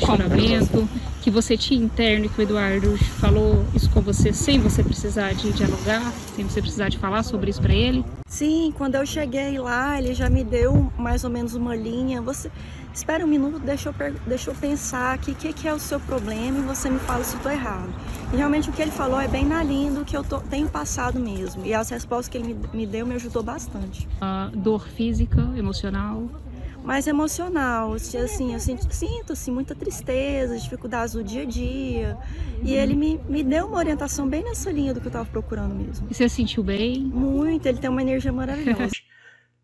questionamento que você tinha interno e que o Eduardo falou isso com você sem você precisar de dialogar, sem você precisar de falar sobre isso para ele? Sim, quando eu cheguei lá, ele já me deu mais ou menos uma linha. Você espera um minuto, deixa eu, deixa eu pensar aqui o que, que, é o seu problema e você me fala se estou errado. E realmente o que ele falou é bem na linha do que eu tô, tenho passado mesmo. E as respostas que ele me, me deu me ajudou bastante. A dor física, emocional? Mais emocional. Assim, eu sinto, sinto assim, muita tristeza, dificuldades do dia a dia. E ele me, me deu uma orientação bem nessa linha do que eu estava procurando mesmo. E você se sentiu bem? Muito, ele tem uma energia maravilhosa.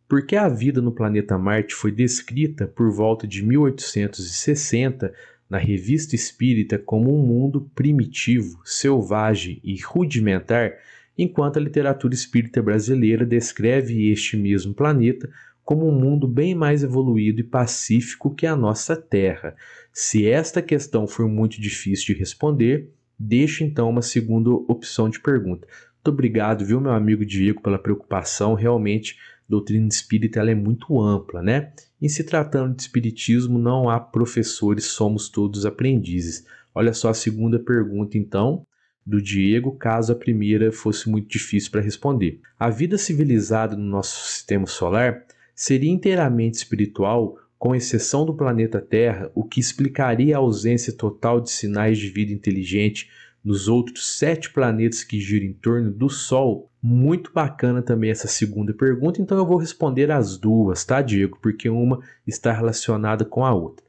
Porque a vida no planeta Marte foi descrita por volta de 1860 na Revista Espírita como um mundo primitivo, selvagem e rudimentar, enquanto a literatura espírita brasileira descreve este mesmo planeta como um mundo bem mais evoluído e pacífico que a nossa Terra. Se esta questão for muito difícil de responder, deixe então uma segunda opção de pergunta. Muito obrigado, viu, meu amigo Diego, pela preocupação. Realmente, doutrina espírita ela é muito ampla, né? Em se tratando de espiritismo, não há professores, somos todos aprendizes. Olha só a segunda pergunta, então, do Diego, caso a primeira fosse muito difícil para responder. A vida civilizada no nosso sistema solar seria inteiramente espiritual, com exceção do planeta Terra, o que explicaria a ausência total de sinais de vida inteligente nos outros sete planetas que giram em torno do Sol? Muito bacana também essa segunda pergunta, então eu vou responder as duas, tá, Diego? Porque uma está relacionada com a outra.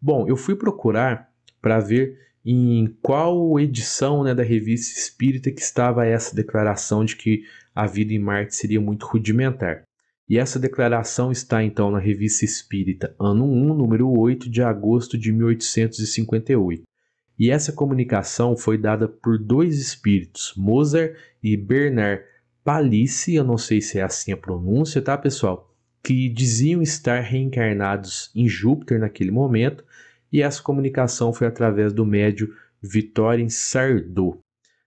Bom, eu fui procurar para ver em qual edição né, da revista Espírita que estava essa declaração de que a vida em Marte seria muito rudimentar. E essa declaração está então na Revista Espírita, ano 1, número 8 de agosto de 1858. E essa comunicação foi dada por dois espíritos, Mozart e Bernard Palissy, eu não sei se é assim a pronúncia, tá, pessoal? Que diziam estar reencarnados em Júpiter naquele momento, e essa comunicação foi através do médio Victorien Sardou.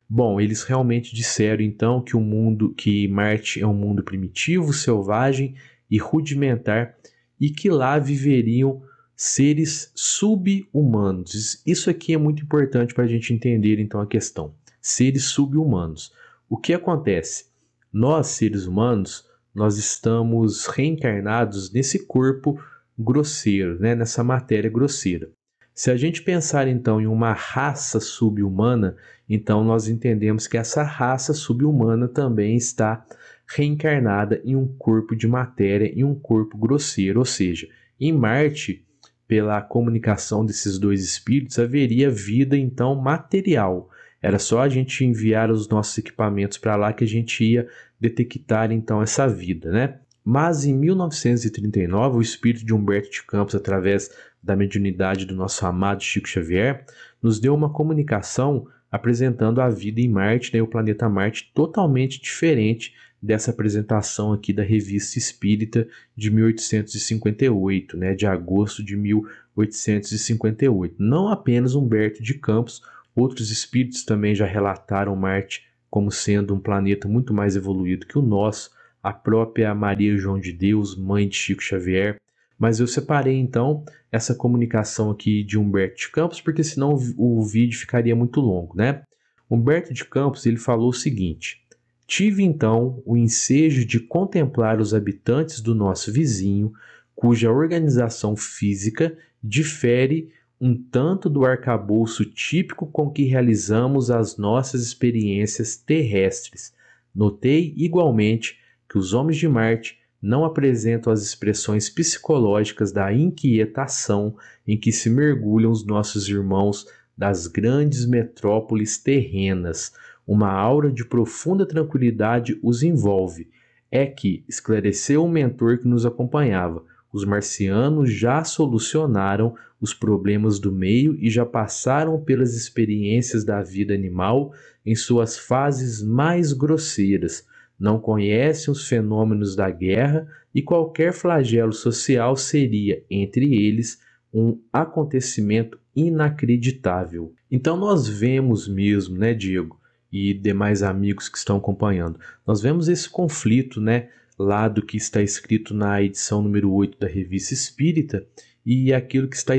Bom, eles realmente disseram então que o mundo, que Marte é um mundo primitivo, selvagem e rudimentar e que lá viveriam seres sub-humanos. Isso aqui é muito importante para a gente entender então a questão. Seres sub-humanos. O que acontece? Nós, seres humanos, nós estamos reencarnados nesse corpo grosseiro, né? nessa matéria grosseira. Se a gente pensar então em uma raça subhumana, então nós entendemos que essa raça subhumana também está reencarnada em um corpo de matéria, em um corpo grosseiro, ou seja, em Marte, pela comunicação desses dois espíritos, haveria vida então material. Era só a gente enviar os nossos equipamentos para lá que a gente ia detectar então essa vida, né? Mas em 1939, o espírito de Humberto de Campos, através da mediunidade do nosso amado Chico Xavier, nos deu uma comunicação apresentando a vida em Marte, né, o planeta Marte, totalmente diferente dessa apresentação aqui da Revista Espírita de 1858, né, de agosto de 1858. Não apenas Humberto de Campos, outros espíritos também já relataram Marte como sendo um planeta muito mais evoluído que o nosso, a própria Maria João de Deus, mãe de Chico Xavier. Mas eu separei então essa comunicação aqui de Humberto de Campos, porque senão o, vídeo ficaria muito longo, né? Humberto de Campos ele falou o seguinte: Tive então o ensejo de contemplar os habitantes do nosso vizinho, cuja organização física difere um tanto do arcabouço típico com que realizamos as nossas experiências terrestres. Notei igualmente que os homens de Marte não apresentam as expressões psicológicas da inquietação em que se mergulham os nossos irmãos das grandes metrópoles terrenas. Uma aura de profunda tranquilidade os envolve. É que, esclareceu o mentor que nos acompanhava, os marcianos já solucionaram os problemas do meio e já passaram pelas experiências da vida animal em suas fases mais grosseiras não conhecem os fenômenos da guerra e qualquer flagelo social seria, entre eles, um acontecimento inacreditável. Então nós vemos mesmo, né, Diego, e demais amigos que estão acompanhando, nós vemos esse conflito, né, lá do que está escrito na edição número 8 da Revista Espírita e aquilo que está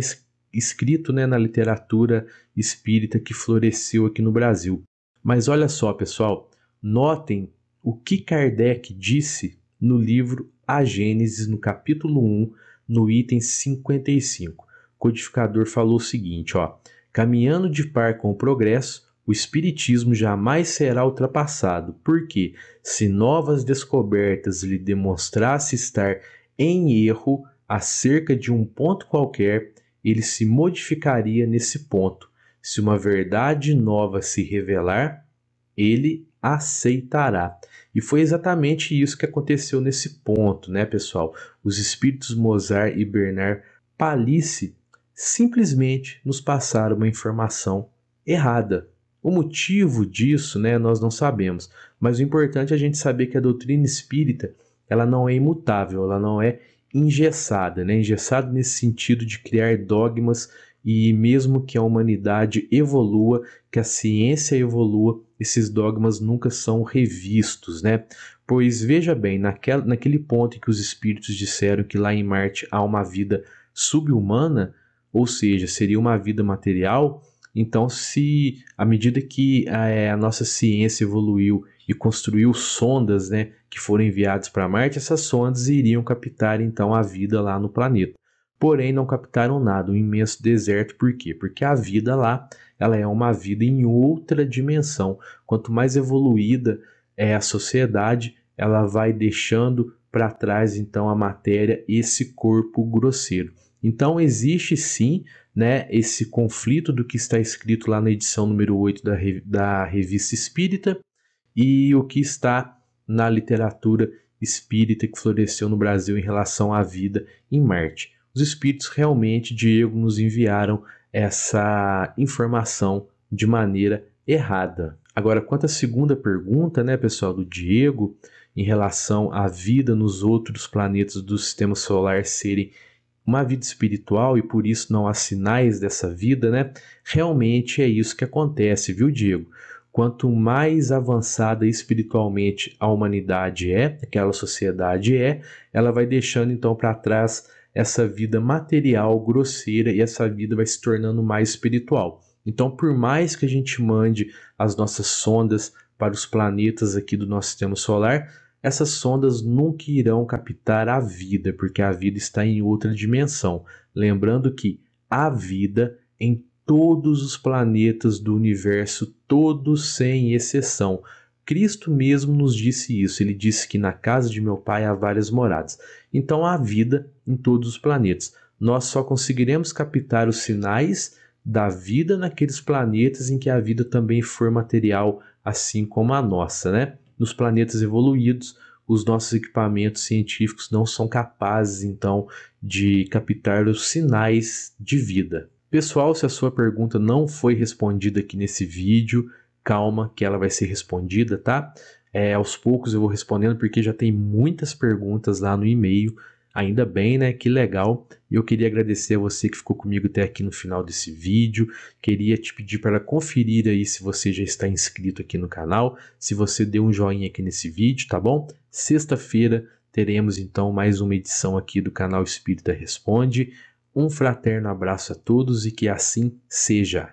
escrito né, na literatura espírita que floresceu aqui no Brasil. Mas olha só, pessoal, notem o que Kardec disse no livro A Gênesis, no capítulo 1, no item 55. O codificador falou o seguinte, ó: Caminhando de par com o progresso, o espiritismo jamais será ultrapassado, porque se novas descobertas lhe demonstrasse estar em erro acerca de um ponto qualquer, ele se modificaria nesse ponto. Se uma verdade nova se revelar, ele aceitará. E foi exatamente isso que aconteceu nesse ponto, né, pessoal? Os espíritos Mozart e Bernard Palisse simplesmente nos passaram uma informação errada. O motivo disso, né, nós não sabemos, mas o importante é a gente saber que a doutrina espírita, ela não é imutável, ela não é engessada, né? Engessada nesse sentido de criar dogmas e mesmo que a humanidade evolua, que a ciência evolua, esses dogmas nunca são revistos, né? Pois veja bem, naquela, naquele ponto em que os espíritos disseram que lá em Marte há uma vida subhumana, ou seja, seria uma vida material, então se à medida que a, eh, a nossa ciência evoluiu e construiu sondas, né, que foram enviadas para Marte, essas sondas iriam captar então a vida lá no planeta porém não captaram nada, um imenso deserto. Por quê? Porque a vida lá, ela é uma vida em outra dimensão. Quanto mais evoluída é a sociedade, ela vai deixando para trás então a matéria, esse corpo grosseiro. Então existe sim, né, esse conflito do que está escrito lá na edição número 8 da, da Revista Espírita e o que está na literatura espírita que floresceu no Brasil em relação à vida em Marte os espíritos realmente, Diego, nos enviaram essa informação de maneira errada. Agora, quanto à segunda pergunta, né, pessoal, do Diego, em relação à vida nos outros planetas do sistema solar serem uma vida espiritual e por isso não há sinais dessa vida, né? Realmente é isso que acontece, viu, Diego? Quanto mais avançada espiritualmente a humanidade é, aquela sociedade é, ela vai deixando então para trás essa vida material grosseira e essa vida vai se tornando mais espiritual. Então, por mais que a gente mande as nossas sondas para os planetas aqui do nosso sistema solar, essas sondas nunca irão captar a vida, porque a vida está em outra dimensão. Lembrando que a vida em todos os planetas do universo, todos sem exceção. Cristo mesmo nos disse isso. Ele disse que na casa de meu pai há várias moradas. Então há vida em todos os planetas. Nós só conseguiremos captar os sinais da vida naqueles planetas em que a vida também for material, assim como a nossa, né? Nos planetas evoluídos, os nossos equipamentos científicos não são capazes, então, de captar os sinais de vida. Pessoal, se a sua pergunta não foi respondida aqui nesse vídeo, calma que ela vai ser respondida, tá? É, aos poucos eu vou respondendo porque já tem muitas perguntas lá no e-mail. Ainda bem, né? Que legal. E eu queria agradecer a você que ficou comigo até aqui no final desse vídeo. Queria te pedir para conferir aí se você já está inscrito aqui no canal, se você deu um joinha aqui nesse vídeo, tá bom? Sexta-feira teremos então mais uma edição aqui do canal Espírita Responde. Um fraterno abraço a todos e que assim seja.